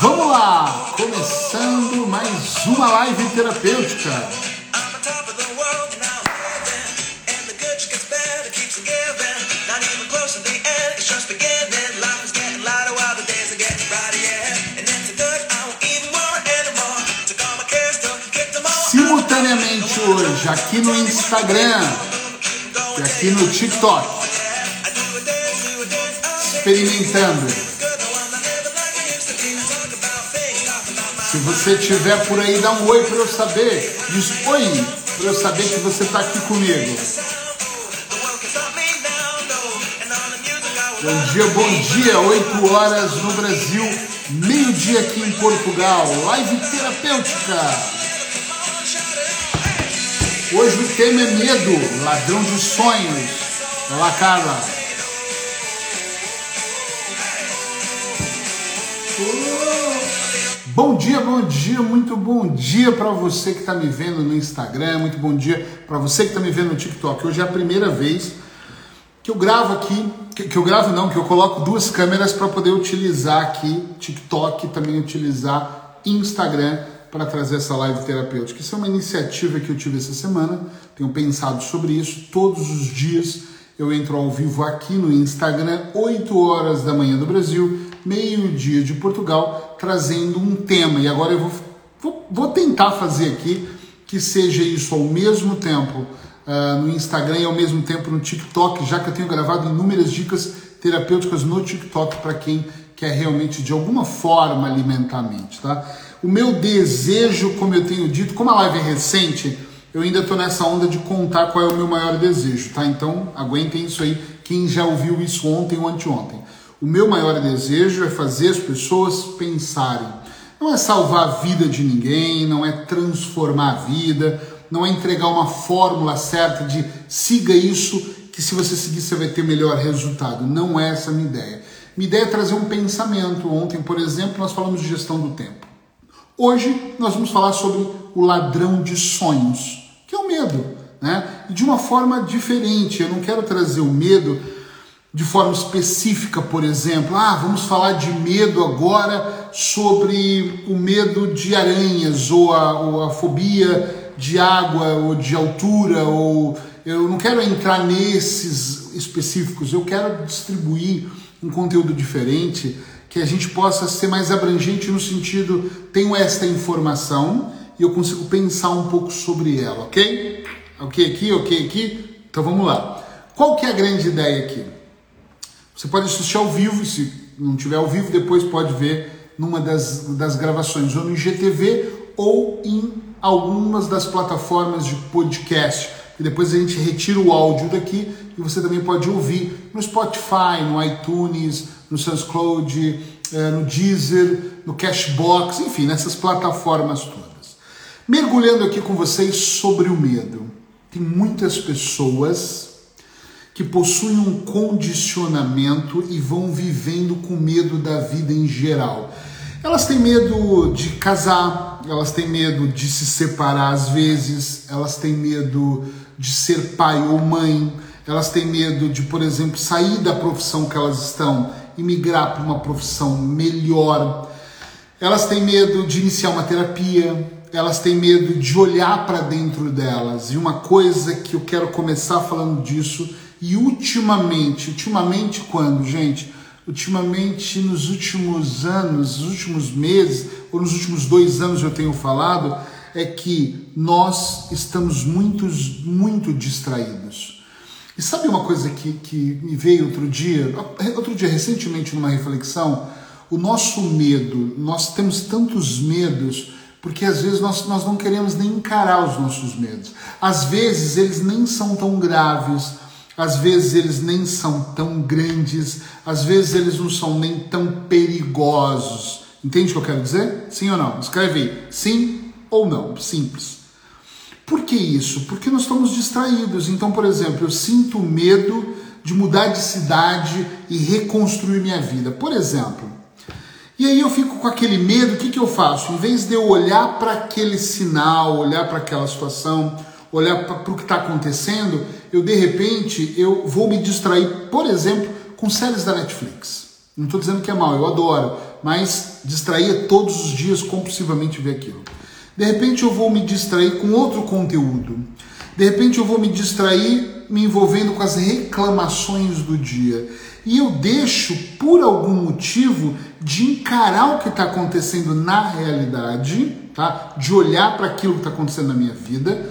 Vamos lá! Começando mais uma live terapêutica. Simultaneamente hoje, aqui no Instagram e aqui no TikTok, experimentando. Se você estiver por aí, dá um oi para eu saber. Diz oi para eu saber que você está aqui comigo. Bom dia, bom dia. 8 horas no Brasil, meio-dia aqui em Portugal. Live terapêutica. Hoje o tema é medo, ladrão de sonhos. Olá, Carla. Bom dia, bom dia, muito bom dia para você que está me vendo no Instagram, muito bom dia para você que está me vendo no TikTok. Hoje é a primeira vez que eu gravo aqui, que, que eu gravo não, que eu coloco duas câmeras para poder utilizar aqui TikTok também utilizar Instagram para trazer essa live terapêutica. Isso é uma iniciativa que eu tive essa semana, tenho pensado sobre isso todos os dias. Eu entro ao vivo aqui no Instagram, 8 horas da manhã do Brasil, meio-dia de Portugal, trazendo um tema. E agora eu vou, vou, vou, tentar fazer aqui que seja isso ao mesmo tempo uh, no Instagram e ao mesmo tempo no TikTok, já que eu tenho gravado inúmeras dicas terapêuticas no TikTok para quem quer realmente de alguma forma alimentar a mente, tá? O meu desejo, como eu tenho dito, como a live é recente, eu ainda estou nessa onda de contar qual é o meu maior desejo, tá? Então aguentem isso aí, quem já ouviu isso ontem ou anteontem. O meu maior desejo é fazer as pessoas pensarem. Não é salvar a vida de ninguém, não é transformar a vida, não é entregar uma fórmula certa de siga isso, que se você seguir você vai ter melhor resultado. Não é essa a minha ideia. Minha ideia é trazer um pensamento. Ontem, por exemplo, nós falamos de gestão do tempo. Hoje nós vamos falar sobre o ladrão de sonhos, que é o medo, né? De uma forma diferente. Eu não quero trazer o medo de forma específica, por exemplo, ah, vamos falar de medo agora sobre o medo de aranhas ou a, ou a fobia de água ou de altura ou eu não quero entrar nesses específicos, eu quero distribuir um conteúdo diferente que a gente possa ser mais abrangente no sentido tenho esta informação e eu consigo pensar um pouco sobre ela, ok? Ok aqui, ok aqui? Então vamos lá. Qual que é a grande ideia aqui? Você pode assistir ao vivo, se não tiver ao vivo, depois pode ver numa das, das gravações, ou no IGTV ou em algumas das plataformas de podcast. E depois a gente retira o áudio daqui e você também pode ouvir no Spotify, no iTunes, no SoundCloud, eh, no Deezer, no Cashbox, enfim, nessas plataformas todas. Mergulhando aqui com vocês sobre o medo. Tem muitas pessoas que possuem um condicionamento e vão vivendo com medo da vida em geral. Elas têm medo de casar, elas têm medo de se separar às vezes, elas têm medo de ser pai ou mãe, elas têm medo de, por exemplo, sair da profissão que elas estão e migrar para uma profissão melhor. Elas têm medo de iniciar uma terapia, elas têm medo de olhar para dentro delas. E uma coisa que eu quero começar falando disso e ultimamente, ultimamente quando, gente? Ultimamente, nos últimos anos, nos últimos meses, ou nos últimos dois anos eu tenho falado, é que nós estamos muito, muito distraídos. E sabe uma coisa que, que me veio outro dia, outro dia recentemente numa reflexão? O nosso medo, nós temos tantos medos porque às vezes nós, nós não queremos nem encarar os nossos medos. Às vezes eles nem são tão graves, às vezes eles nem são tão grandes, às vezes eles não são nem tão perigosos. Entende o que eu quero dizer? Sim ou não? Escreve aí. Sim ou não. Simples. Por que isso? Porque nós estamos distraídos. Então, por exemplo, eu sinto medo de mudar de cidade e reconstruir minha vida. Por exemplo. E aí eu fico com aquele medo, o que, que eu faço? Em vez de eu olhar para aquele sinal, olhar para aquela situação, olhar para o que está acontecendo, eu de repente eu vou me distrair, por exemplo, com séries da Netflix. Não estou dizendo que é mal, eu adoro. mas distraía todos os dias compulsivamente ver aquilo. De repente eu vou me distrair com outro conteúdo. De repente eu vou me distrair me envolvendo com as reclamações do dia. E eu deixo, por algum motivo, de encarar o que está acontecendo na realidade, tá? de olhar para aquilo que está acontecendo na minha vida,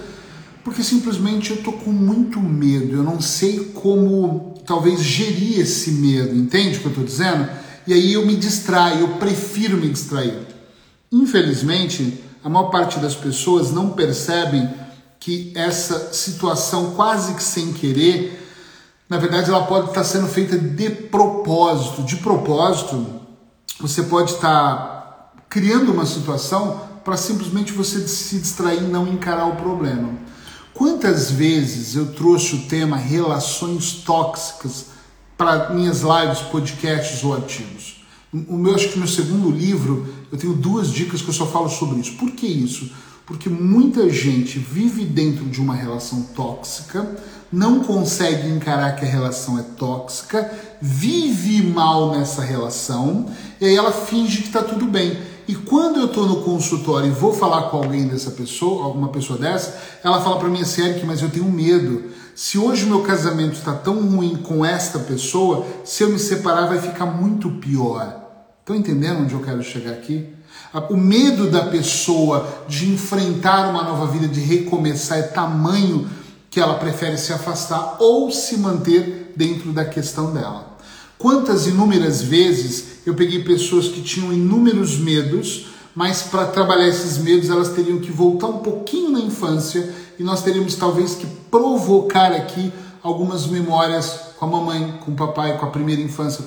porque simplesmente eu estou com muito medo. Eu não sei como, talvez, gerir esse medo. Entende o que eu estou dizendo? E aí eu me distraio, eu prefiro me distrair. Infelizmente, a maior parte das pessoas não percebem que essa situação, quase que sem querer, na verdade ela pode estar sendo feita de propósito. De propósito, você pode estar criando uma situação para simplesmente você se distrair e não encarar o problema. Quantas vezes eu trouxe o tema relações tóxicas para minhas lives, podcasts ou artigos? O meu, acho que no segundo livro eu tenho duas dicas que eu só falo sobre isso. Por que isso? Porque muita gente vive dentro de uma relação tóxica, não consegue encarar que a relação é tóxica, vive mal nessa relação e aí ela finge que está tudo bem. E quando eu estou no consultório e vou falar com alguém dessa pessoa, alguma pessoa dessa, ela fala para mim assim, Eric, mas eu tenho medo. Se hoje o meu casamento está tão ruim com esta pessoa, se eu me separar vai ficar muito pior. Estão entendendo onde eu quero chegar aqui? O medo da pessoa de enfrentar uma nova vida, de recomeçar, é tamanho que ela prefere se afastar ou se manter dentro da questão dela. Quantas inúmeras vezes eu peguei pessoas que tinham inúmeros medos, mas para trabalhar esses medos elas teriam que voltar um pouquinho na infância e nós teríamos talvez que provocar aqui algumas memórias com a mamãe, com o papai, com a primeira infância,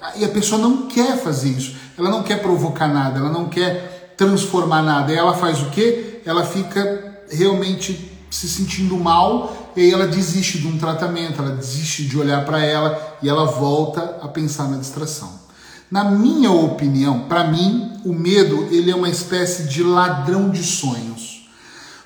a e a pessoa não quer fazer isso. Ela não quer provocar nada, ela não quer transformar nada. E ela faz o quê? Ela fica realmente se sentindo mal e aí ela desiste de um tratamento, ela desiste de olhar para ela e ela volta a pensar na distração. Na minha opinião, para mim, o medo ele é uma espécie de ladrão de sonhos.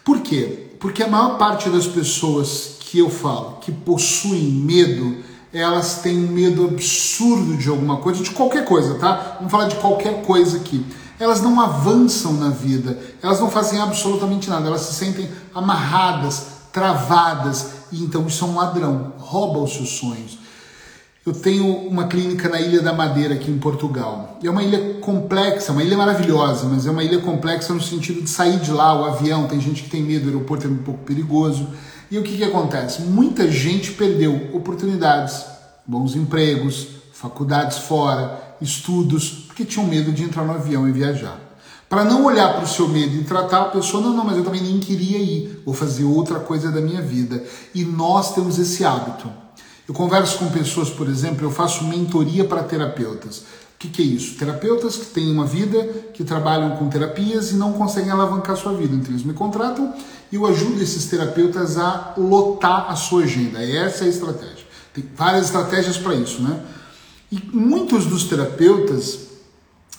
Por quê? Porque a maior parte das pessoas que eu falo que possuem medo, elas têm um medo absurdo de alguma coisa, de qualquer coisa, tá? Vamos falar de qualquer coisa aqui. Elas não avançam na vida, elas não fazem absolutamente nada, elas se sentem amarradas, travadas, e então isso é um ladrão, rouba os seus sonhos. Eu tenho uma clínica na Ilha da Madeira, aqui em Portugal. É uma ilha complexa, uma ilha maravilhosa, mas é uma ilha complexa no sentido de sair de lá, o avião, tem gente que tem medo, o aeroporto é um pouco perigoso. E o que, que acontece? Muita gente perdeu oportunidades, bons empregos, faculdades fora, estudos, porque tinham medo de entrar no avião e viajar. Para não olhar para o seu medo e tratar a pessoa, não, não, mas eu também nem queria ir, vou fazer outra coisa da minha vida. E nós temos esse hábito. Eu converso com pessoas, por exemplo, eu faço mentoria para terapeutas. O que, que, é isso? Terapeutas que têm uma vida, que trabalham com terapias e não conseguem alavancar sua vida. Então eles me contratam e eu ajudo esses terapeutas a lotar a sua agenda. Essa é a estratégia. Tem várias estratégias para isso, né? E muitos dos terapeutas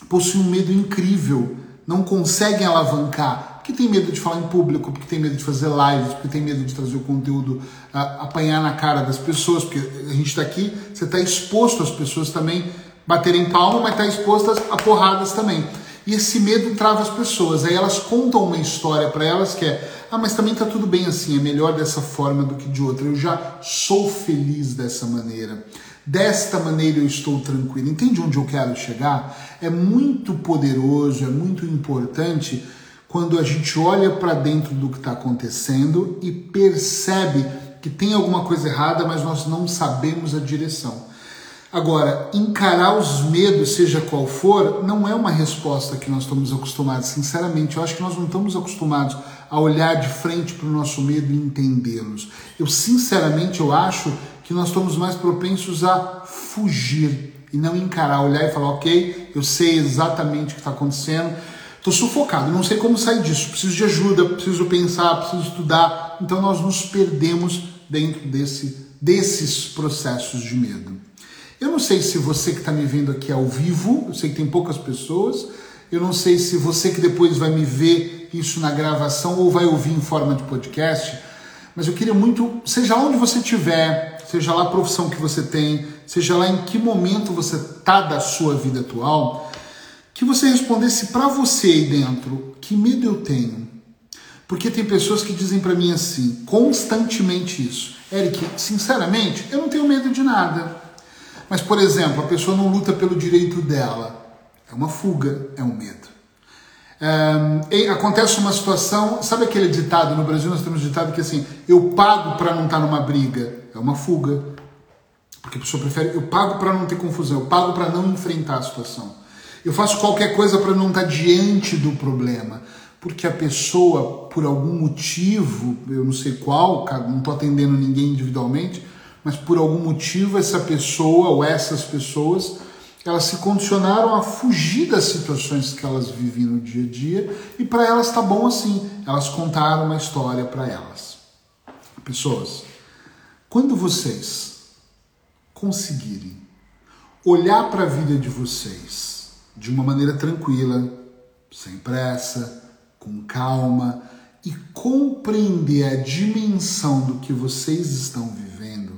possuem um medo incrível, não conseguem alavancar, porque tem medo de falar em público, porque tem medo de fazer lives, porque tem medo de trazer o conteúdo, a, apanhar na cara das pessoas, porque a gente está aqui, você está exposto às pessoas também baterem palma, mas está exposto a porradas também. E esse medo trava as pessoas. Aí elas contam uma história para elas que é: ah, mas também tá tudo bem assim, é melhor dessa forma do que de outra. Eu já sou feliz dessa maneira. Desta maneira eu estou tranquilo. Entende onde eu quero chegar? É muito poderoso, é muito importante quando a gente olha para dentro do que está acontecendo e percebe que tem alguma coisa errada, mas nós não sabemos a direção. Agora, encarar os medos, seja qual for, não é uma resposta que nós estamos acostumados. Sinceramente, eu acho que nós não estamos acostumados a olhar de frente para o nosso medo e entendê-los. Eu, sinceramente, eu acho que nós estamos mais propensos a fugir e não encarar, olhar e falar, ok, eu sei exatamente o que está acontecendo, estou sufocado, não sei como sair disso, preciso de ajuda, preciso pensar, preciso estudar. Então nós nos perdemos dentro desse, desses processos de medo. Eu não sei se você que está me vendo aqui ao vivo, eu sei que tem poucas pessoas, eu não sei se você que depois vai me ver isso na gravação ou vai ouvir em forma de podcast, mas eu queria muito, seja onde você estiver, seja lá a profissão que você tem, seja lá em que momento você está da sua vida atual, que você respondesse para você aí dentro, que medo eu tenho? Porque tem pessoas que dizem para mim assim, constantemente isso. Eric, sinceramente, eu não tenho medo de nada. Mas, por exemplo, a pessoa não luta pelo direito dela. É uma fuga, é um medo. É, acontece uma situação, sabe aquele ditado, no Brasil nós temos ditado que assim, eu pago para não estar tá numa briga, é uma fuga. Porque a pessoa prefere, eu pago para não ter confusão, eu pago para não enfrentar a situação. Eu faço qualquer coisa para não estar tá diante do problema. Porque a pessoa, por algum motivo, eu não sei qual, não estou atendendo ninguém individualmente, mas por algum motivo essa pessoa ou essas pessoas elas se condicionaram a fugir das situações que elas vivem no dia a dia e para elas está bom assim. Elas contaram uma história para elas. Pessoas, quando vocês conseguirem olhar para a vida de vocês de uma maneira tranquila, sem pressa, com calma e compreender a dimensão do que vocês estão vivendo,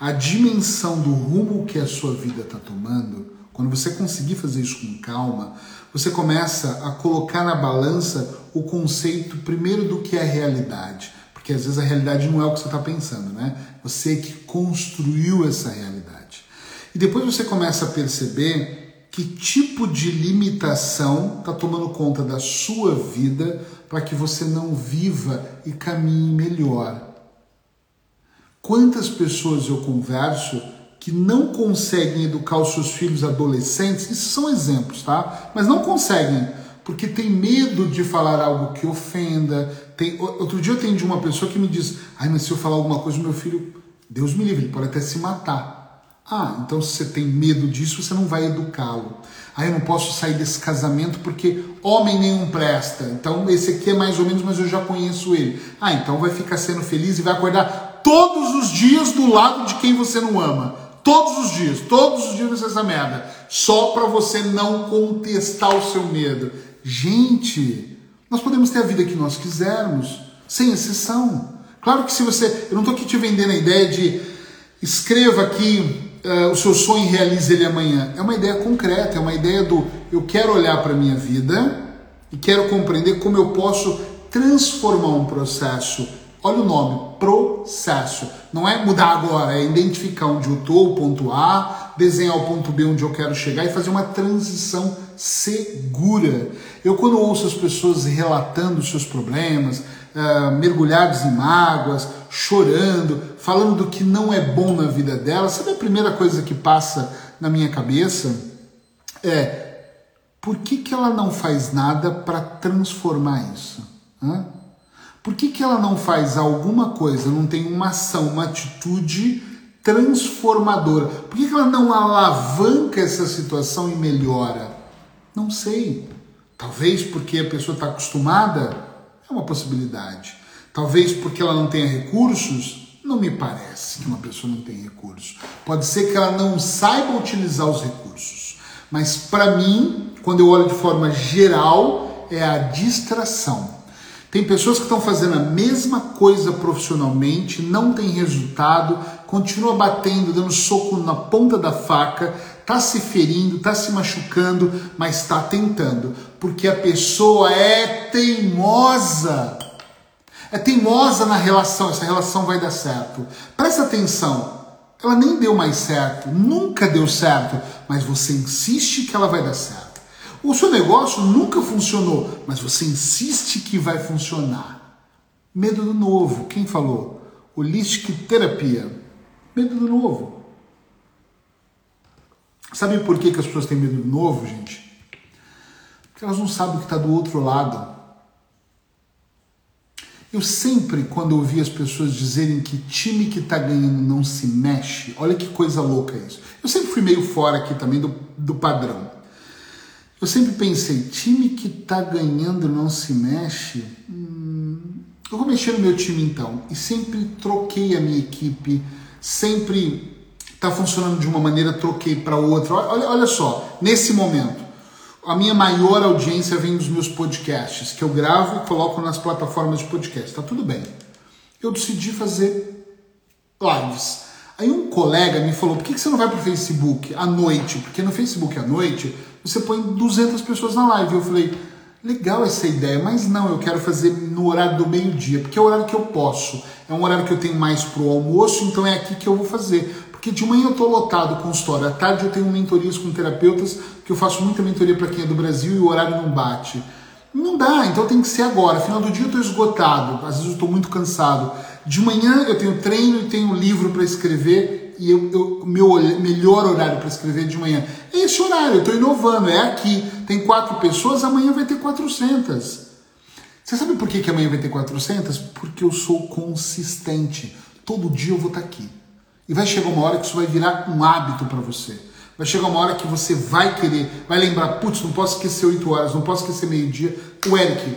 a dimensão do rumo que a sua vida está tomando, quando você conseguir fazer isso com calma, você começa a colocar na balança o conceito primeiro do que é realidade. Porque às vezes a realidade não é o que você está pensando, né? Você que construiu essa realidade. E depois você começa a perceber que tipo de limitação está tomando conta da sua vida para que você não viva e caminhe melhor. Quantas pessoas eu converso que não conseguem educar os seus filhos adolescentes, isso são exemplos, tá? Mas não conseguem porque tem medo de falar algo que ofenda. Tem... Outro dia eu atendi uma pessoa que me disse: ai, mas se eu falar alguma coisa, meu filho, Deus me livre, ele pode até se matar. Ah, então se você tem medo disso, você não vai educá-lo. Ah, eu não posso sair desse casamento porque homem nenhum presta. Então esse aqui é mais ou menos, mas eu já conheço ele. Ah, então vai ficar sendo feliz e vai acordar todos os dias do lado de quem você não ama. Todos os dias, todos os dias vai ser essa merda. Só para você não contestar o seu medo. Gente, nós podemos ter a vida que nós quisermos, sem exceção. Claro que se você. Eu não estou aqui te vendendo a ideia de escreva aqui uh, o seu sonho e realize ele amanhã. É uma ideia concreta, é uma ideia do eu quero olhar para a minha vida e quero compreender como eu posso transformar um processo Olha o nome, processo. Não é mudar agora, é identificar onde eu estou, o ponto A, desenhar o ponto B onde eu quero chegar e fazer uma transição segura. Eu, quando ouço as pessoas relatando seus problemas, uh, mergulhados em mágoas, chorando, falando do que não é bom na vida delas, sabe a primeira coisa que passa na minha cabeça? É por que, que ela não faz nada para transformar isso? Hã? Por que, que ela não faz alguma coisa, não tem uma ação, uma atitude transformadora? Por que, que ela não alavanca essa situação e melhora? Não sei. Talvez porque a pessoa está acostumada, é uma possibilidade. Talvez porque ela não tenha recursos, não me parece que uma pessoa não tem recursos. Pode ser que ela não saiba utilizar os recursos. Mas para mim, quando eu olho de forma geral, é a distração. Tem pessoas que estão fazendo a mesma coisa profissionalmente, não tem resultado, continua batendo, dando soco na ponta da faca, está se ferindo, está se machucando, mas está tentando, porque a pessoa é teimosa. É teimosa na relação, essa relação vai dar certo. Presta atenção, ela nem deu mais certo, nunca deu certo, mas você insiste que ela vai dar certo. O seu negócio nunca funcionou, mas você insiste que vai funcionar. Medo do novo. Quem falou? Holistic terapia. Medo do novo. Sabe por que, que as pessoas têm medo do novo, gente? Porque elas não sabem o que está do outro lado. Eu sempre, quando ouvi as pessoas dizerem que time que está ganhando não se mexe, olha que coisa louca isso. Eu sempre fui meio fora aqui também do, do padrão. Eu sempre pensei, time que tá ganhando não se mexe. Hum, eu vou mexer no meu time então. E sempre troquei a minha equipe, sempre tá funcionando de uma maneira, troquei para outra. Olha, olha só, nesse momento, a minha maior audiência vem dos meus podcasts, que eu gravo e coloco nas plataformas de podcast. Tá tudo bem. Eu decidi fazer lives. Aí um colega me falou: por que você não vai para o Facebook à noite? Porque no Facebook à noite você põe 200 pessoas na live. Eu falei, legal essa ideia, mas não, eu quero fazer no horário do meio-dia, porque é o horário que eu posso. É um horário que eu tenho mais pro almoço, então é aqui que eu vou fazer. Porque de manhã eu estou lotado com história, à tarde eu tenho mentorias com terapeutas, que eu faço muita mentoria para quem é do Brasil e o horário não bate. Não dá, então tem que ser agora. Final do dia eu estou esgotado, às vezes eu estou muito cansado. De manhã eu tenho treino e tenho livro para escrever e eu, eu, meu melhor horário para escrever de manhã é esse horário. Eu estou inovando, é aqui. Tem quatro pessoas, amanhã vai ter 400. Você sabe por que, que amanhã vai ter 400? Porque eu sou consistente. Todo dia eu vou estar tá aqui. E vai chegar uma hora que isso vai virar um hábito para você. Vai chegar uma hora que você vai querer, vai lembrar, putz, não posso esquecer 8 horas, não posso esquecer meio-dia. O Eric,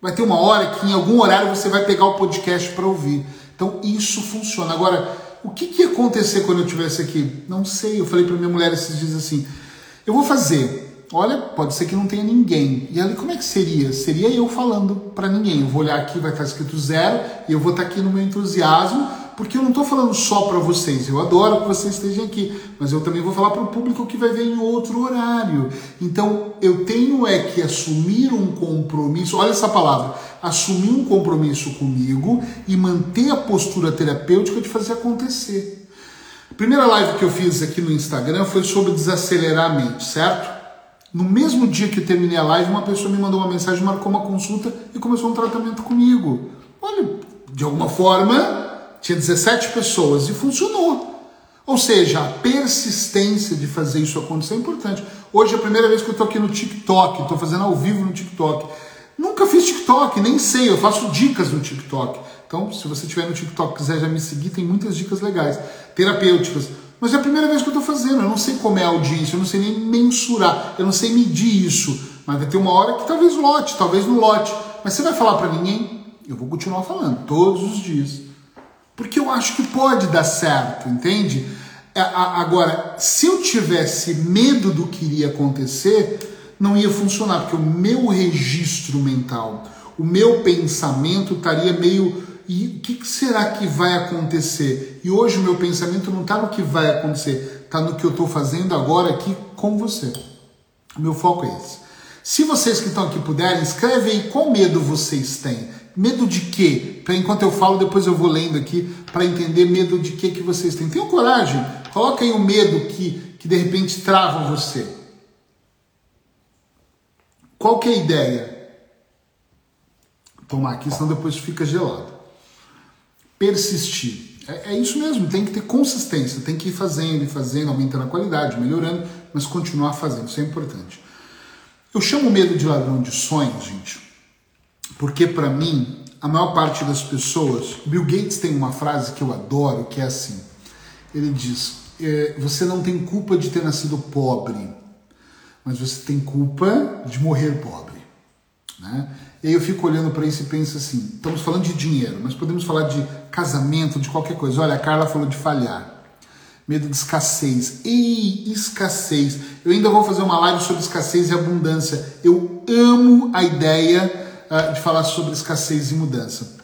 vai ter uma hora que em algum horário você vai pegar o podcast para ouvir. Então isso funciona. Agora, o que, que ia acontecer quando eu estivesse aqui? Não sei. Eu falei para minha mulher esses dias assim: eu vou fazer olha, pode ser que não tenha ninguém. E ali como é que seria? Seria eu falando para ninguém. Eu vou olhar aqui, vai estar escrito zero, e eu vou estar aqui no meu entusiasmo, porque eu não estou falando só para vocês. Eu adoro que vocês estejam aqui, mas eu também vou falar para o público que vai ver em outro horário. Então eu tenho é que assumir um compromisso. Olha essa palavra, assumir um compromisso comigo e manter a postura terapêutica de fazer acontecer. A primeira live que eu fiz aqui no Instagram foi sobre desacelerar a mente, certo? No mesmo dia que eu terminei a live, uma pessoa me mandou uma mensagem, marcou uma consulta e começou um tratamento comigo. Olha, de alguma forma, tinha 17 pessoas e funcionou. Ou seja, a persistência de fazer isso acontecer é importante. Hoje é a primeira vez que eu estou aqui no TikTok, estou fazendo ao vivo no TikTok. Nunca fiz TikTok, nem sei, eu faço dicas no TikTok. Então, se você estiver no TikTok e quiser já me seguir, tem muitas dicas legais, terapêuticas. Mas é a primeira vez que eu estou fazendo, eu não sei como é a audiência, eu não sei nem mensurar, eu não sei medir isso. Mas vai ter uma hora que talvez lote, talvez não lote. Mas você vai falar para ninguém? Eu vou continuar falando todos os dias. Porque eu acho que pode dar certo, entende? É, agora, se eu tivesse medo do que iria acontecer, não ia funcionar, porque o meu registro mental, o meu pensamento estaria meio e o que será que vai acontecer? E hoje o meu pensamento não está no que vai acontecer, está no que eu estou fazendo agora aqui com você. O meu foco é esse. Se vocês que estão aqui puderem, escreve aí qual medo vocês têm. Medo de quê? Para enquanto eu falo, depois eu vou lendo aqui para entender medo de quê que vocês têm. Tenham coragem. Coloca aí o medo que, que de repente trava você. Qual que é a ideia? Tomar aqui, senão depois fica gelado persistir. É, é, isso mesmo, tem que ter consistência, tem que ir fazendo e fazendo, aumentando a qualidade, melhorando, mas continuar fazendo, isso é importante. Eu chamo medo de ladrão de sonhos, gente, porque para mim, a maior parte das pessoas, Bill Gates tem uma frase que eu adoro, que é assim: ele diz, é, você não tem culpa de ter nascido pobre, mas você tem culpa de morrer pobre. Né? E aí eu fico olhando para isso e penso assim: estamos falando de dinheiro, mas podemos falar de casamento, de qualquer coisa. Olha, a Carla falou de falhar. Medo de escassez. Ei, escassez. Eu ainda vou fazer uma live sobre escassez e abundância. Eu amo a ideia de falar sobre escassez e mudança.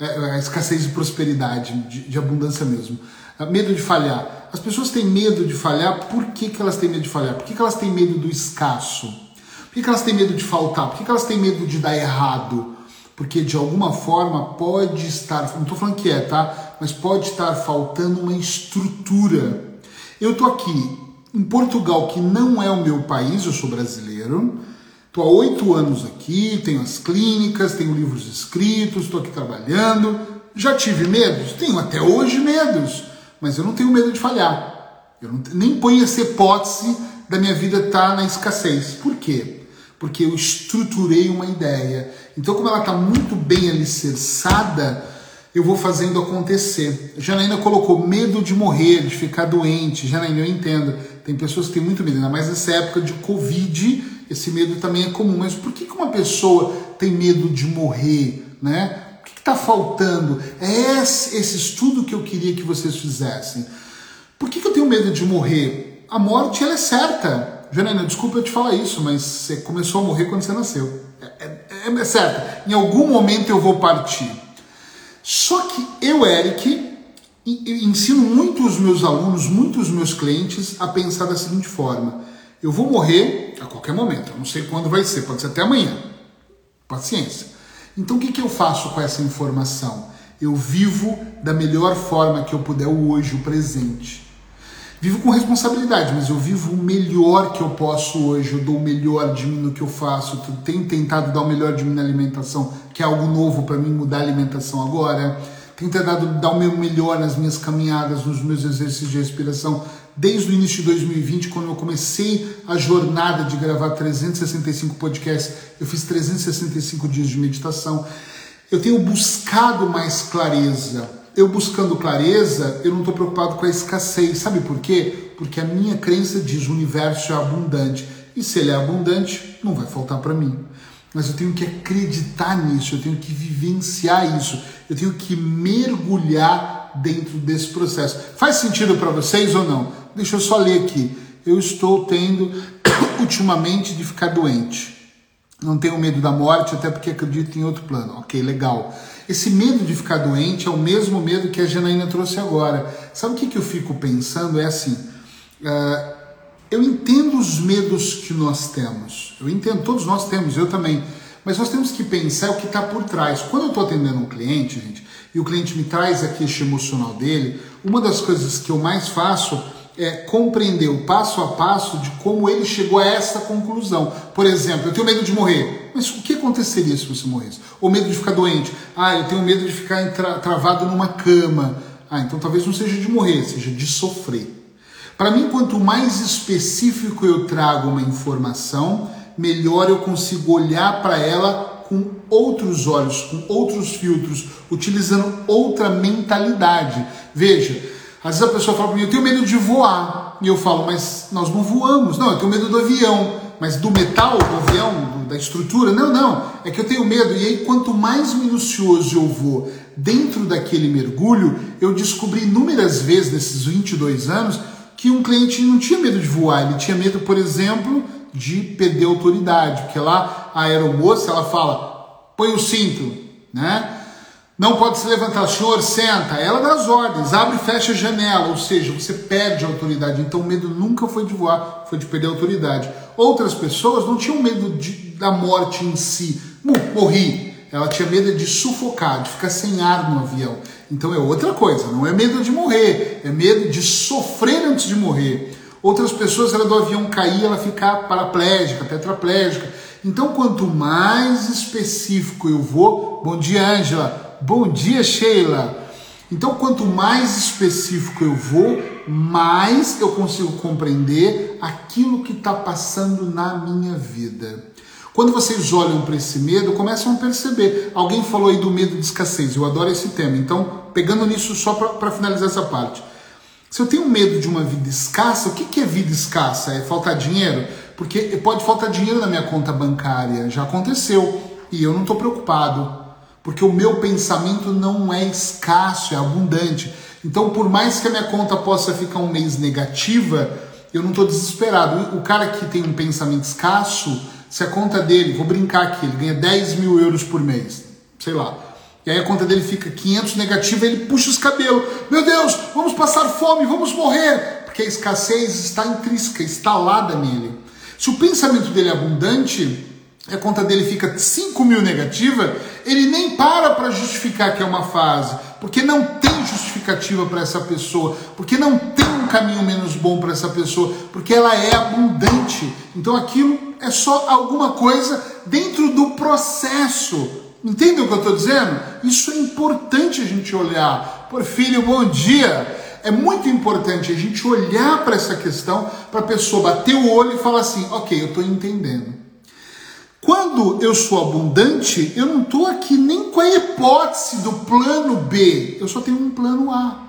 Uh, escassez e prosperidade, de, abundância mesmo. Uh, medo de falhar. As pessoas têm medo de falhar, por que, que elas têm medo de falhar? Por que, que elas têm medo do escasso? Por que, que elas têm medo de faltar? Por que, que elas têm medo de dar errado? porque de alguma forma pode estar, não estou falando que é, tá? Mas pode estar faltando uma estrutura. Eu estou aqui em Portugal, que não é o meu país, eu sou brasileiro, estou há oito anos aqui, tenho as clínicas, tenho livros escritos, estou aqui trabalhando. Já tive medos? Tenho até hoje medos, mas eu não tenho medo de falhar. Eu não, nem ponho essa hipótese da minha vida estar tá na escassez. Por quê? Porque eu estruturei uma ideia então, como ela está muito bem alicerçada, eu vou fazendo acontecer. Janaína colocou medo de morrer, de ficar doente. Janaína, eu entendo. Tem pessoas que têm muito medo, ainda mais nessa época de Covid, esse medo também é comum. Mas por que uma pessoa tem medo de morrer? Né? O que está faltando? É esse, estudo que eu queria que vocês fizessem. Por que, eu tenho medo de morrer? A morte ela é certa. Janaína, desculpa eu te falar isso, mas você começou a morrer quando você nasceu. É, é é certo, em algum momento eu vou partir. Só que eu, Eric, ensino muito os meus alunos, muitos meus clientes a pensar da seguinte forma: eu vou morrer A qualquer momento. Eu não sei quando vai ser, pode ser até amanhã. Paciência. Então o que, que eu faço com essa informação? Eu vivo da melhor forma que eu puder hoje, o presente. Vivo com responsabilidade, mas eu vivo o melhor que eu posso hoje. Eu dou o melhor de mim no que eu faço. Eu tenho tentado dar o melhor de mim na alimentação, que é algo novo para mim mudar a alimentação agora. Tenho tentado dar o meu melhor nas minhas caminhadas, nos meus exercícios de respiração. Desde o início de 2020, quando eu comecei a jornada de gravar 365 podcasts, eu fiz 365 dias de meditação. Eu tenho buscado mais clareza eu buscando clareza, eu não estou preocupado com a escassez. Sabe por quê? Porque a minha crença diz o universo é abundante. E se ele é abundante, não vai faltar para mim. Mas eu tenho que acreditar nisso, eu tenho que vivenciar isso, eu tenho que mergulhar dentro desse processo. Faz sentido para vocês ou não? Deixa eu só ler aqui. Eu estou tendo ultimamente de ficar doente. Não tenho medo da morte, até porque acredito em outro plano. Ok, legal. Esse medo de ficar doente é o mesmo medo que a Janaína trouxe agora. Sabe o que, que eu fico pensando? É assim, uh, eu entendo os medos que nós temos. Eu entendo, todos nós temos, eu também. Mas nós temos que pensar o que está por trás. Quando eu estou atendendo um cliente, gente, e o cliente me traz a queixa emocional dele, uma das coisas que eu mais faço é, compreender o passo a passo de como ele chegou a essa conclusão. Por exemplo, eu tenho medo de morrer. Mas o que aconteceria se você morresse? Ou medo de ficar doente. Ah, eu tenho medo de ficar tra travado numa cama. Ah, então talvez não seja de morrer, seja de sofrer. Para mim, quanto mais específico eu trago uma informação, melhor eu consigo olhar para ela com outros olhos, com outros filtros, utilizando outra mentalidade. Veja, às vezes a pessoa fala para mim, eu tenho medo de voar. E eu falo, mas nós não voamos. Não, eu tenho medo do avião. Mas do metal do avião, do, da estrutura? Não, não. É que eu tenho medo. E aí, quanto mais minucioso eu vou dentro daquele mergulho, eu descobri inúmeras vezes nesses 22 anos que um cliente não tinha medo de voar. Ele tinha medo, por exemplo, de perder autoridade. Porque lá a aeromoça, ela fala, põe o cinto, né? Não pode se levantar, senhor, senta. Ela dá as ordens, abre e fecha a janela, ou seja, você perde a autoridade. Então o medo nunca foi de voar, foi de perder a autoridade. Outras pessoas não tinham medo de, da morte em si, morri. Ela tinha medo de sufocar, de ficar sem ar no avião. Então é outra coisa, não é medo de morrer, é medo de sofrer antes de morrer. Outras pessoas, ela do avião cair, ela ficar paraplégica, tetraplégica. Então, quanto mais específico eu vou, bom dia, Ângela, Bom dia, Sheila. Então, quanto mais específico eu vou, mais eu consigo compreender aquilo que está passando na minha vida. Quando vocês olham para esse medo, começam a perceber. Alguém falou aí do medo de escassez, eu adoro esse tema. Então, pegando nisso só para finalizar essa parte. Se eu tenho medo de uma vida escassa, o que, que é vida escassa? É faltar dinheiro? Porque pode faltar dinheiro na minha conta bancária, já aconteceu, e eu não estou preocupado porque o meu pensamento não é escasso, é abundante. Então, por mais que a minha conta possa ficar um mês negativa, eu não estou desesperado. O cara que tem um pensamento escasso, se a conta dele, vou brincar aqui, ele ganha 10 mil euros por mês, sei lá, e aí a conta dele fica 500 negativa, ele puxa os cabelos. Meu Deus, vamos passar fome, vamos morrer. Porque a escassez está intrínseca, instalada nele. Se o pensamento dele é abundante, a conta dele fica 5 mil negativa, ele nem para para justificar que é uma fase, porque não tem justificativa para essa pessoa, porque não tem um caminho menos bom para essa pessoa, porque ela é abundante. Então aquilo é só alguma coisa dentro do processo. Entende o que eu estou dizendo? Isso é importante a gente olhar. Por filho, bom dia. É muito importante a gente olhar para essa questão, para a pessoa bater o olho e falar assim: ok, eu estou entendendo. Quando eu sou abundante, eu não estou aqui nem com a hipótese do plano B, eu só tenho um plano A.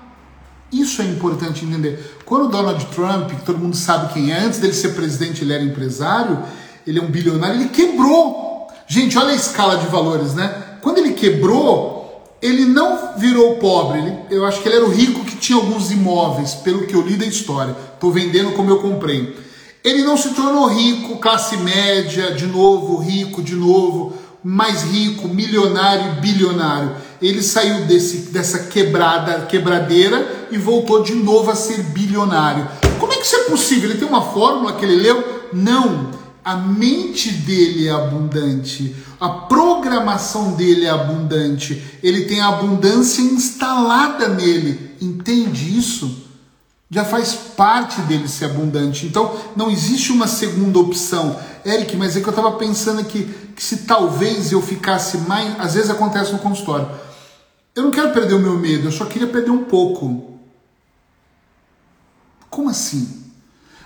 Isso é importante entender. Quando o Donald Trump, que todo mundo sabe quem é, antes dele ser presidente, ele era empresário, ele é um bilionário, ele quebrou. Gente, olha a escala de valores, né? Quando ele quebrou, ele não virou pobre. Ele, eu acho que ele era o rico que tinha alguns imóveis, pelo que eu li da história. Estou vendendo como eu comprei. Ele não se tornou rico, classe média, de novo, rico, de novo, mais rico, milionário bilionário. Ele saiu desse, dessa quebrada, quebradeira e voltou de novo a ser bilionário. Como é que isso é possível? Ele tem uma fórmula que ele leu? Não. A mente dele é abundante, a programação dele é abundante, ele tem a abundância instalada nele. Entende isso? Já faz parte dele ser abundante. Então não existe uma segunda opção. Eric, mas é que eu estava pensando aqui que se talvez eu ficasse mais. Às vezes acontece no consultório. Eu não quero perder o meu medo, eu só queria perder um pouco. Como assim?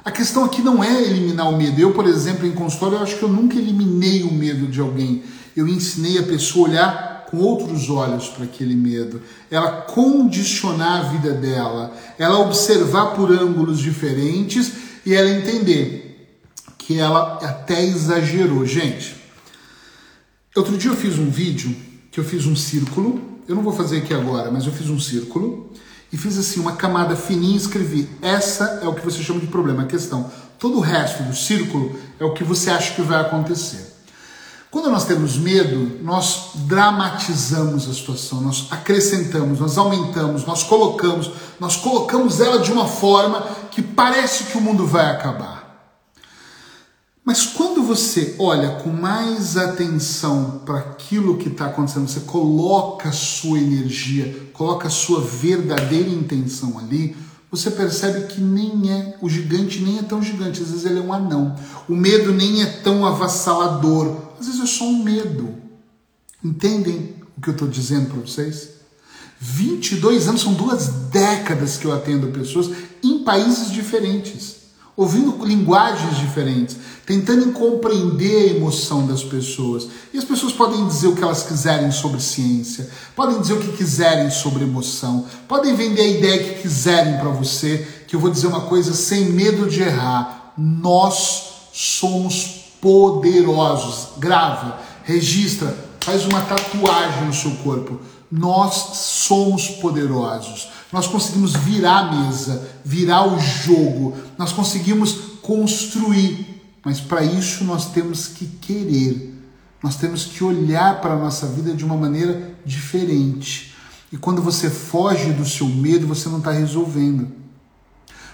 A questão aqui não é eliminar o medo. Eu, por exemplo, em consultório, eu acho que eu nunca eliminei o medo de alguém. Eu ensinei a pessoa a olhar com outros olhos para aquele medo, ela condicionar a vida dela, ela observar por ângulos diferentes e ela entender que ela até exagerou. Gente, outro dia eu fiz um vídeo que eu fiz um círculo, eu não vou fazer aqui agora, mas eu fiz um círculo e fiz assim uma camada fininha e escrevi: essa é o que você chama de problema, a questão. Todo o resto do círculo é o que você acha que vai acontecer. Quando nós temos medo, nós dramatizamos a situação, nós acrescentamos, nós aumentamos, nós colocamos, nós colocamos ela de uma forma que parece que o mundo vai acabar. Mas quando você olha com mais atenção para aquilo que está acontecendo, você coloca a sua energia, coloca a sua verdadeira intenção ali, você percebe que nem é, o gigante nem é tão gigante, às vezes ele é um anão. O medo nem é tão avassalador, às vezes é só um medo. Entendem o que eu estou dizendo para vocês? 22 anos são duas décadas que eu atendo pessoas em países diferentes ouvindo linguagens diferentes, tentando compreender a emoção das pessoas. E as pessoas podem dizer o que elas quiserem sobre ciência, podem dizer o que quiserem sobre emoção, podem vender a ideia que quiserem para você, que eu vou dizer uma coisa sem medo de errar. Nós somos poderosos. Grava, registra, faz uma tatuagem no seu corpo. Nós somos poderosos. Nós conseguimos virar a mesa, virar o jogo, nós conseguimos construir, mas para isso nós temos que querer, nós temos que olhar para a nossa vida de uma maneira diferente. E quando você foge do seu medo, você não está resolvendo.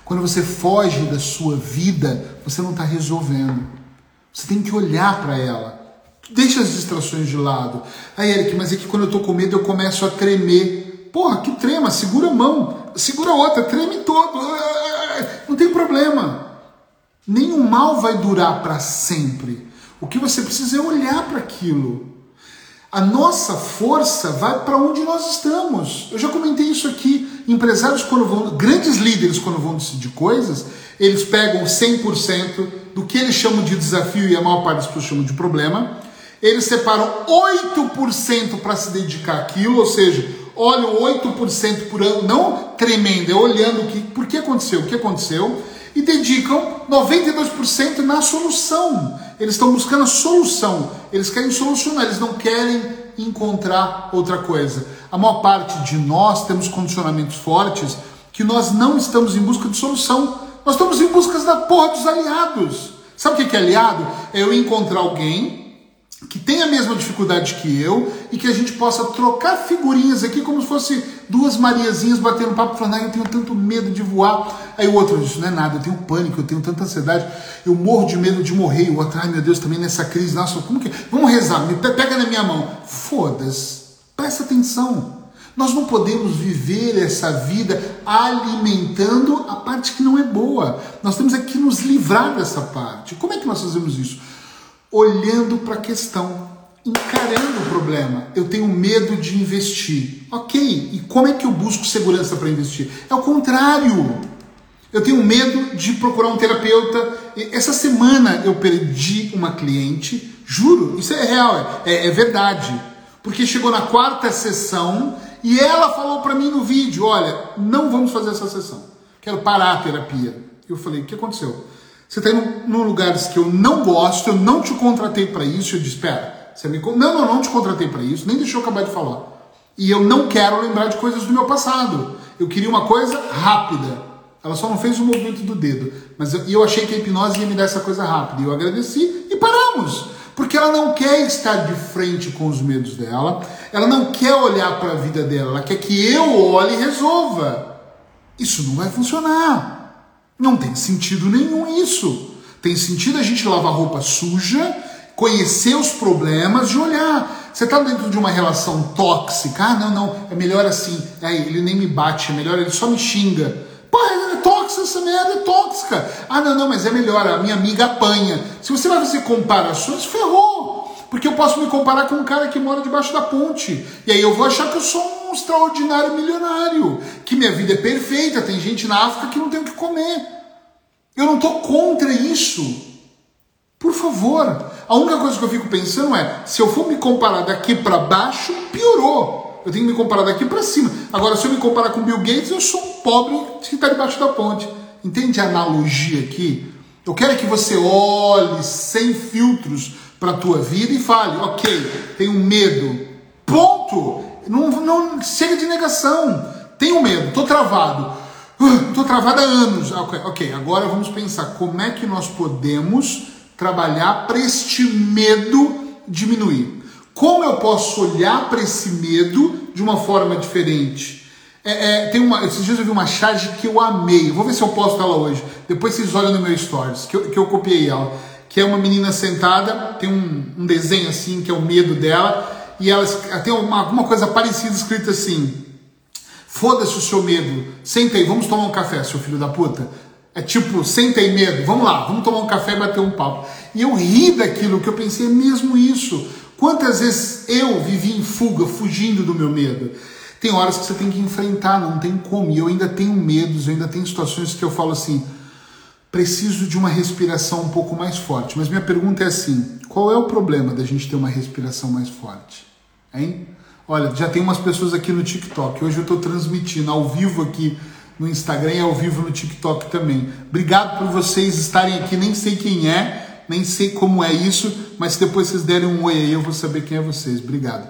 Quando você foge da sua vida, você não está resolvendo. Você tem que olhar para ela. Deixa as distrações de lado. Aí, Eric, mas é que quando eu estou com medo eu começo a tremer. Porra, que trema, segura a mão, segura a outra, treme todo. Não tem problema. Nenhum mal vai durar para sempre. O que você precisa é olhar para aquilo. A nossa força vai para onde nós estamos. Eu já comentei isso aqui. Empresários, quando vão, grandes líderes, quando vão decidir coisas, eles pegam 100% do que eles chamam de desafio e a maior parte das pessoas chamam de problema. Eles separam 8% para se dedicar àquilo, ou seja, olham 8% por ano, não tremendo, é olhando o que, por que aconteceu, o que aconteceu, e dedicam 92% na solução. Eles estão buscando a solução, eles querem solucionar, eles não querem encontrar outra coisa. A maior parte de nós temos condicionamentos fortes que nós não estamos em busca de solução, nós estamos em busca da porra dos aliados. Sabe o que é aliado? É eu encontrar alguém que tem a mesma dificuldade que eu e que a gente possa trocar figurinhas aqui como se fosse duas Mariazinhas batendo papo falando, ah, eu tenho tanto medo de voar. Aí o outro, isso não é nada, eu tenho pânico, eu tenho tanta ansiedade, eu morro de medo de morrer. O outro, ai meu Deus, também nessa crise, nossa, como que. Vamos rezar, me pega na minha mão. Foda-se, presta atenção. Nós não podemos viver essa vida alimentando a parte que não é boa. Nós temos é que nos livrar dessa parte. Como é que nós fazemos isso? olhando para a questão, encarando o problema. Eu tenho medo de investir. Ok, e como é que eu busco segurança para investir? É o contrário. Eu tenho medo de procurar um terapeuta. Essa semana eu perdi uma cliente, juro, isso é real, é, é verdade. Porque chegou na quarta sessão e ela falou para mim no vídeo: Olha, não vamos fazer essa sessão, quero parar a terapia. Eu falei: O que aconteceu? Você está indo num lugar que eu não gosto, eu não te contratei para isso. Eu disse, espera, você me... não, não, não te contratei para isso, nem deixou eu acabar de falar. E eu não quero lembrar de coisas do meu passado. Eu queria uma coisa rápida. Ela só não fez o movimento do dedo. Mas eu, eu achei que a hipnose ia me dar essa coisa rápida. E eu agradeci e paramos. Porque ela não quer estar de frente com os medos dela. Ela não quer olhar para a vida dela. Ela quer que eu olhe e resolva. Isso não vai funcionar. Não tem sentido nenhum isso. Tem sentido a gente lavar roupa suja, conhecer os problemas e olhar. Você está dentro de uma relação tóxica? Ah, não, não, é melhor assim. É, ele nem me bate, é melhor, ele só me xinga. Pô, é tóxica essa merda, é tóxica. Ah, não, não, mas é melhor, a minha amiga apanha. Se você vai fazer comparações, ferrou. Porque eu posso me comparar com um cara que mora debaixo da ponte. E aí eu vou achar que eu sou um extraordinário milionário. Que minha vida é perfeita. Tem gente na África que não tem o que comer. Eu não estou contra isso. Por favor. A única coisa que eu fico pensando é: se eu for me comparar daqui para baixo, piorou. Eu tenho que me comparar daqui para cima. Agora, se eu me comparar com Bill Gates, eu sou um pobre que está debaixo da ponte. Entende a analogia aqui? Eu quero que você olhe sem filtros para a tua vida e fale, ok, tenho medo. Ponto. Não, não chega de negação. Tenho medo, estou travado. Estou uh, travado há anos. Okay, ok, agora vamos pensar como é que nós podemos trabalhar para este medo diminuir. Como eu posso olhar para esse medo de uma forma diferente? É, é, tem uma, esses dias eu vi uma charge que eu amei. Vou ver se eu posto ela hoje. Depois vocês olham no meu stories, que eu, que eu copiei ela que é uma menina sentada, tem um, um desenho assim, que é o medo dela, e ela tem uma, alguma coisa parecida escrita assim: Foda-se o seu medo, senta aí, vamos tomar um café, seu filho da puta. É tipo, senta aí medo, vamos lá, vamos tomar um café e bater um papo. E eu ri daquilo que eu pensei, é mesmo isso. Quantas vezes eu vivi em fuga, fugindo do meu medo? Tem horas que você tem que enfrentar, não tem como. E eu ainda tenho medos, eu ainda tenho situações que eu falo assim: preciso de uma respiração um pouco mais forte. Mas minha pergunta é assim: qual é o problema da gente ter uma respiração mais forte? Hein? Olha, já tem umas pessoas aqui no TikTok. Hoje eu estou transmitindo ao vivo aqui no Instagram e ao vivo no TikTok também. Obrigado por vocês estarem aqui. Nem sei quem é, nem sei como é isso, mas se depois vocês derem um oi aí, eu vou saber quem é vocês. Obrigado.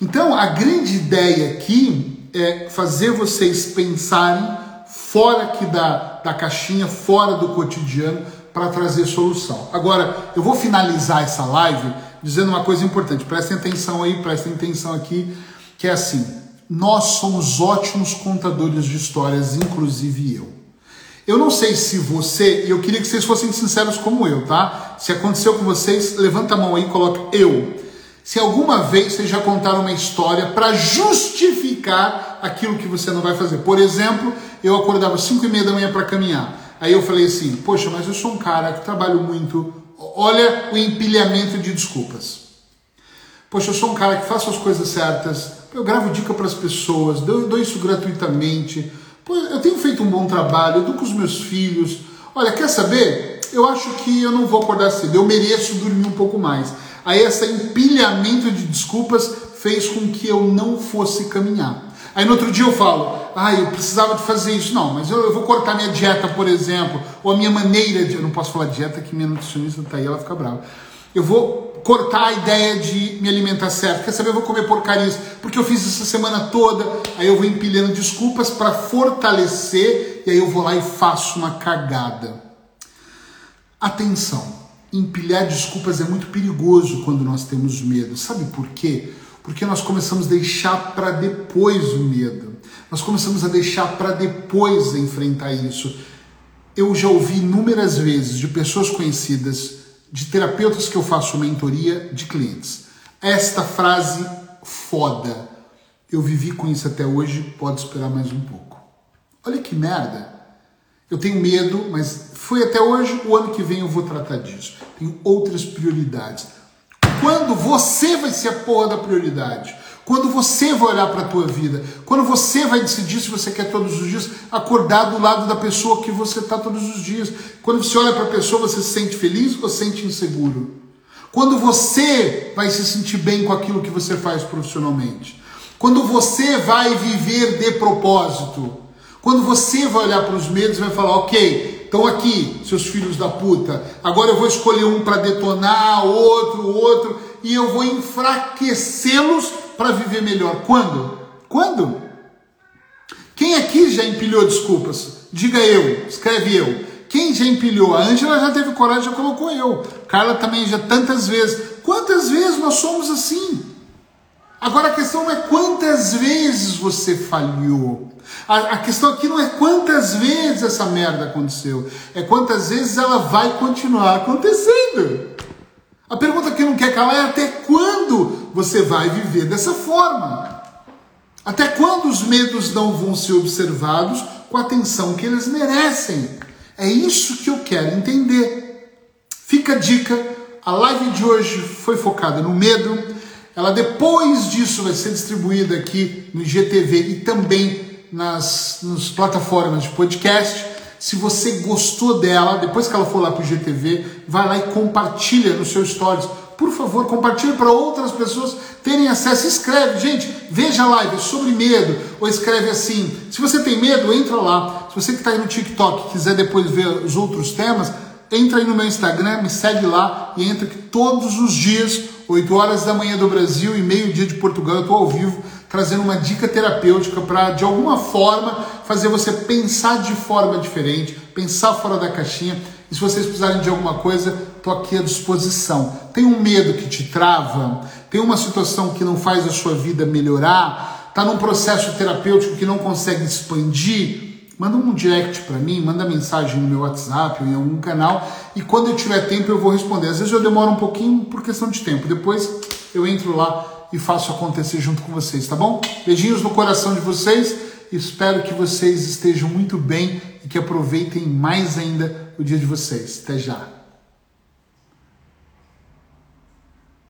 Então, a grande ideia aqui é fazer vocês pensarem fora aqui da, da caixinha, fora do cotidiano, para trazer solução. Agora, eu vou finalizar essa live dizendo uma coisa importante. Prestem atenção aí, prestem atenção aqui, que é assim: nós somos ótimos contadores de histórias, inclusive eu. Eu não sei se você, e eu queria que vocês fossem sinceros como eu, tá? Se aconteceu com vocês, levanta a mão aí e coloca eu. Se alguma vez vocês já contaram uma história para justificar aquilo que você não vai fazer. Por exemplo, eu acordava às 5 e meia da manhã para caminhar. Aí eu falei assim, poxa, mas eu sou um cara que trabalho muito. Olha o empilhamento de desculpas. Poxa, eu sou um cara que faço as coisas certas, eu gravo dica para as pessoas, dou, dou isso gratuitamente. Eu tenho feito um bom trabalho, com os meus filhos. Olha, quer saber? Eu acho que eu não vou acordar cedo, eu mereço dormir um pouco mais. Aí esse empilhamento de desculpas fez com que eu não fosse caminhar. Aí no outro dia eu falo, ah, eu precisava de fazer isso. Não, mas eu, eu, vou cortar minha dieta, por exemplo, ou a minha maneira de. Eu não posso falar dieta que minha nutricionista está aí, ela fica brava. Eu vou cortar a ideia de me alimentar certo. Quer saber? Eu vou comer porcarias, porque eu fiz essa semana toda. Aí eu vou empilhando desculpas para fortalecer, e aí eu vou lá e faço uma cagada. Atenção! empilhar desculpas é muito perigoso quando nós temos medo. Sabe por quê? Porque nós começamos a deixar para depois o medo. Nós começamos a deixar para depois enfrentar isso. Eu já ouvi inúmeras vezes de pessoas conhecidas, de terapeutas que eu faço mentoria, de clientes. Esta frase foda. Eu vivi com isso até hoje, pode esperar mais um pouco. Olha que merda. Eu tenho medo, mas foi até hoje, o ano que vem eu vou tratar disso. Tenho outras prioridades. Quando você vai ser a porra da prioridade? Quando você vai olhar para a tua vida? Quando você vai decidir se você quer todos os dias acordar do lado da pessoa que você está todos os dias? Quando você olha para a pessoa, você se sente feliz ou se sente inseguro? Quando você vai se sentir bem com aquilo que você faz profissionalmente? Quando você vai viver de propósito? Quando você vai olhar para os medos e vai falar, ok, estão aqui, seus filhos da puta, agora eu vou escolher um para detonar, outro, outro, e eu vou enfraquecê-los para viver melhor. Quando? Quando? Quem aqui já empilhou desculpas? Diga eu, escreve eu. Quem já empilhou? A Ângela já teve coragem, já colocou eu. Carla também já tantas vezes. Quantas vezes nós somos assim? Agora a questão é quantas vezes você falhou. A, a, questão aqui não é quantas vezes essa merda aconteceu, é quantas vezes ela vai continuar acontecendo. A pergunta que não quer calar é até quando você vai viver dessa forma? Até quando os medos não vão ser observados com a atenção que eles merecem? É isso que eu quero entender. Fica a dica: a live de hoje foi focada no medo. Ela depois disso vai ser distribuída aqui no GTV e também nas, nas plataformas de podcast. Se você gostou dela, depois que ela for lá para o GTV, vai lá e compartilha no seu stories por favor, compartilhe para outras pessoas terem acesso. Escreve, gente, veja a live sobre medo, ou escreve assim. Se você tem medo, entra lá. Se você que está aí no TikTok quiser depois ver os outros temas, entra aí no meu Instagram, me segue lá e entra que todos os dias, 8 horas da manhã do Brasil e meio-dia de Portugal, eu estou ao vivo trazendo uma dica terapêutica para, de alguma forma, fazer você pensar de forma diferente, pensar fora da caixinha. E se vocês precisarem de alguma coisa, estou aqui à disposição. Tem um medo que te trava? Tem uma situação que não faz a sua vida melhorar? Está num processo terapêutico que não consegue expandir? Manda um direct para mim, manda mensagem no meu WhatsApp ou em algum canal e quando eu tiver tempo eu vou responder. Às vezes eu demoro um pouquinho por questão de tempo. Depois eu entro lá e faço acontecer junto com vocês, tá bom? Beijinhos no coração de vocês. Espero que vocês estejam muito bem e que aproveitem mais ainda o dia de vocês. Até já.